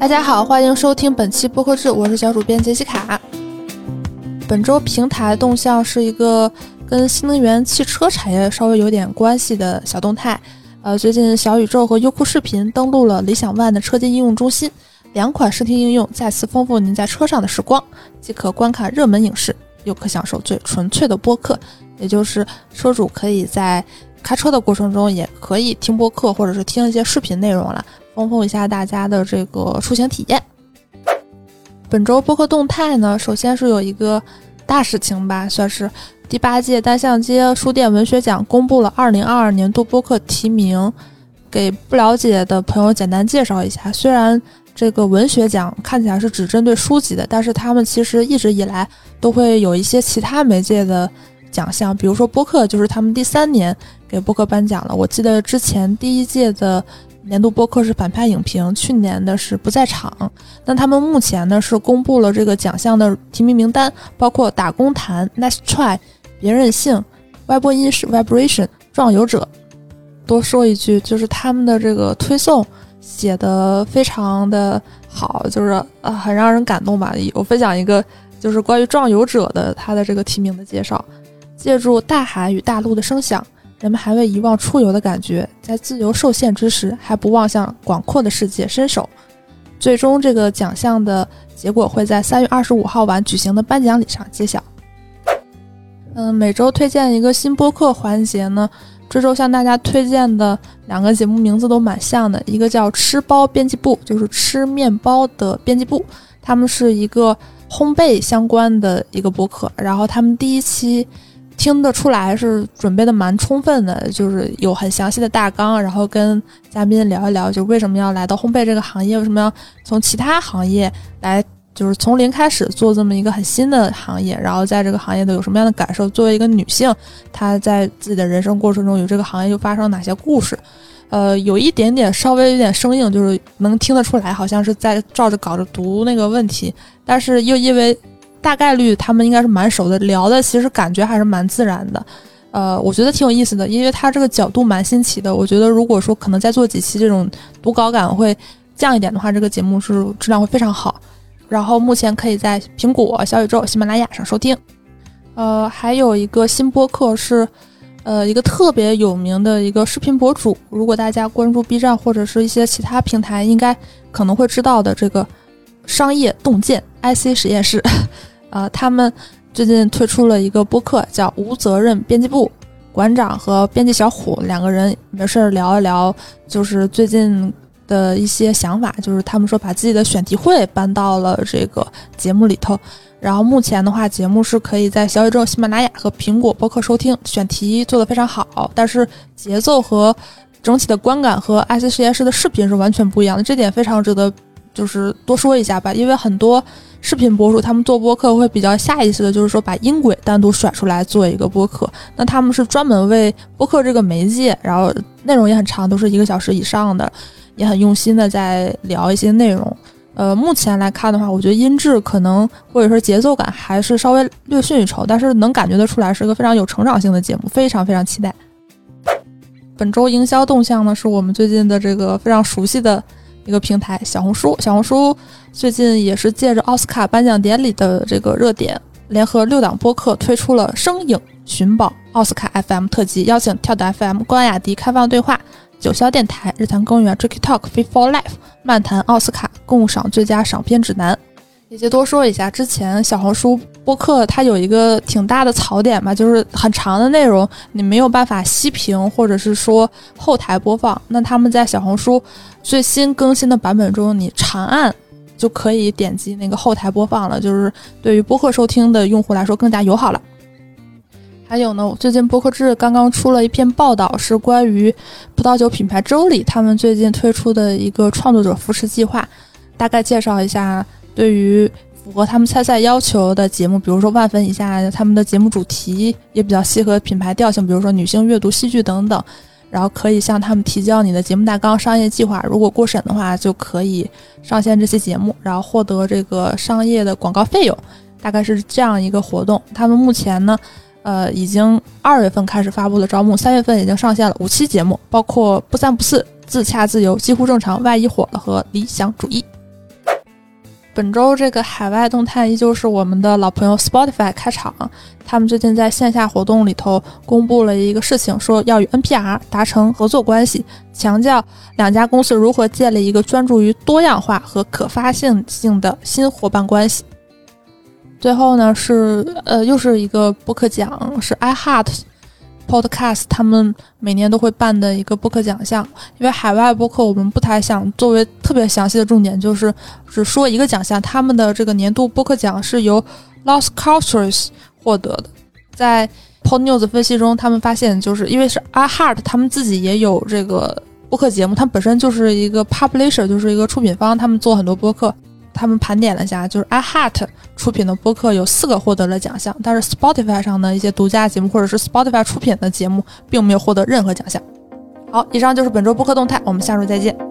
大家好，欢迎收听本期播客志，我是小主编杰西卡。本周平台动向是一个跟新能源汽车产业稍微有点关系的小动态。呃，最近小宇宙和优酷视频登录了理想 ONE 的车机应用中心，两款视听应用再次丰富您在车上的时光，既可观看热门影视，又可享受最纯粹的播客。也就是车主可以在开车的过程中，也可以听播客，或者是听一些视频内容了。丰富一下大家的这个出行体验。本周播客动态呢，首先是有一个大事情吧，算是第八届单向街书店文学奖公布了二零二二年度播客提名。给不了解的朋友简单介绍一下，虽然这个文学奖看起来是只针对书籍的，但是他们其实一直以来都会有一些其他媒介的奖项，比如说播客，就是他们第三年给播客颁奖了。我记得之前第一届的。年度播客是反派影评，去年的是不在场。那他们目前呢是公布了这个奖项的提名名单，包括打工谈、Nice Try、别任性、歪播音室、Vibration、壮游者。多说一句，就是他们的这个推送写的非常的好，就是啊很让人感动吧。我分享一个，就是关于壮游者的他的这个提名的介绍，借助大海与大陆的声响。人们还未遗忘出游的感觉，在自由受限之时，还不忘向广阔的世界伸手。最终，这个奖项的结果会在三月二十五号晚举行的颁奖礼上揭晓。嗯，每周推荐一个新播客环节呢，这周向大家推荐的两个节目名字都蛮像的，一个叫“吃包编辑部”，就是吃面包的编辑部，他们是一个烘焙相关的一个播客，然后他们第一期。听得出来是准备的蛮充分的，就是有很详细的大纲，然后跟嘉宾聊一聊，就为什么要来到烘焙这个行业，为什么要从其他行业来，就是从零开始做这么一个很新的行业，然后在这个行业的有什么样的感受？作为一个女性，她在自己的人生过程中，有这个行业又发生哪些故事？呃，有一点点稍微有点生硬，就是能听得出来，好像是在照着稿子读那个问题，但是又因为。大概率他们应该是蛮熟的，聊的其实感觉还是蛮自然的，呃，我觉得挺有意思的，因为他这个角度蛮新奇的。我觉得如果说可能再做几期这种读稿感会降一点的话，这个节目是质量会非常好。然后目前可以在苹果、小宇宙、喜马拉雅上收听。呃，还有一个新播客是，呃，一个特别有名的一个视频博主，如果大家关注 B 站或者是一些其他平台，应该可能会知道的这个商业洞见 IC 实验室。呃，他们最近推出了一个播客，叫《无责任编辑部》，馆长和编辑小虎两个人没事儿聊一聊，就是最近的一些想法。就是他们说把自己的选题会搬到了这个节目里头。然后目前的话，节目是可以在小宇宙、喜马拉雅和苹果播客收听，选题做得非常好，但是节奏和整体的观感和 IC 实验室的视频是完全不一样的，这点非常值得就是多说一下吧，因为很多。视频博主他们做播客会比较下意识的，就是说把音轨单独甩出来做一个播客。那他们是专门为播客这个媒介，然后内容也很长，都是一个小时以上的，也很用心的在聊一些内容。呃，目前来看的话，我觉得音质可能或者说节奏感还是稍微略逊一筹，但是能感觉得出来是个非常有成长性的节目，非常非常期待。本周营销动向呢，是我们最近的这个非常熟悉的。一个平台小红书，小红书最近也是借着奥斯卡颁奖典礼的这个热点，联合六档播客推出了声影寻宝奥斯卡 FM 特辑，邀请跳岛 FM、关雅迪开放对话、九霄电台、日坛公园、Tricky Talk、Fit for Life、漫谈奥斯卡共赏最佳赏片指南。也就多说一下，之前小红书播客它有一个挺大的槽点吧，就是很长的内容你没有办法息屏，或者是说后台播放。那他们在小红书最新更新的版本中，你长按就可以点击那个后台播放了，就是对于播客收听的用户来说更加友好了。还有呢，最近播客志刚刚出了一篇报道，是关于葡萄酒品牌周礼他们最近推出的一个创作者扶持计划，大概介绍一下。对于符合他们参赛要求的节目，比如说万分以下，他们的节目主题也比较契合品牌调性，比如说女性阅读、戏剧等等。然后可以向他们提交你的节目大纲、商业计划，如果过审的话，就可以上线这些节目，然后获得这个商业的广告费用。大概是这样一个活动。他们目前呢，呃，已经二月份开始发布了招募，三月份已经上线了五期节目，包括不三不四、自洽自由、几乎正常、万一火了和理想主义。本周这个海外动态依旧是我们的老朋友 Spotify 开场。他们最近在线下活动里头公布了一个事情，说要与 NPR 达成合作关系，强调两家公司如何建立一个专注于多样化和可发现性的新伙伴关系。最后呢，是呃，又是一个播客奖，是 iHeart。Podcast 他们每年都会办的一个播客奖项，因为海外播客我们不太想作为特别详细的重点，就是只说一个奖项。他们的这个年度播客奖是由 Lost Cultures 获得的。在 Pod News 分析中，他们发现就是因为是 iHeart，他们自己也有这个播客节目，他们本身就是一个 publisher，就是一个出品方，他们做很多播客。他们盘点了一下，就是 iHeart 出品的播客有四个获得了奖项，但是 Spotify 上的一些独家节目或者是 Spotify 出品的节目并没有获得任何奖项。好，以上就是本周播客动态，我们下周再见。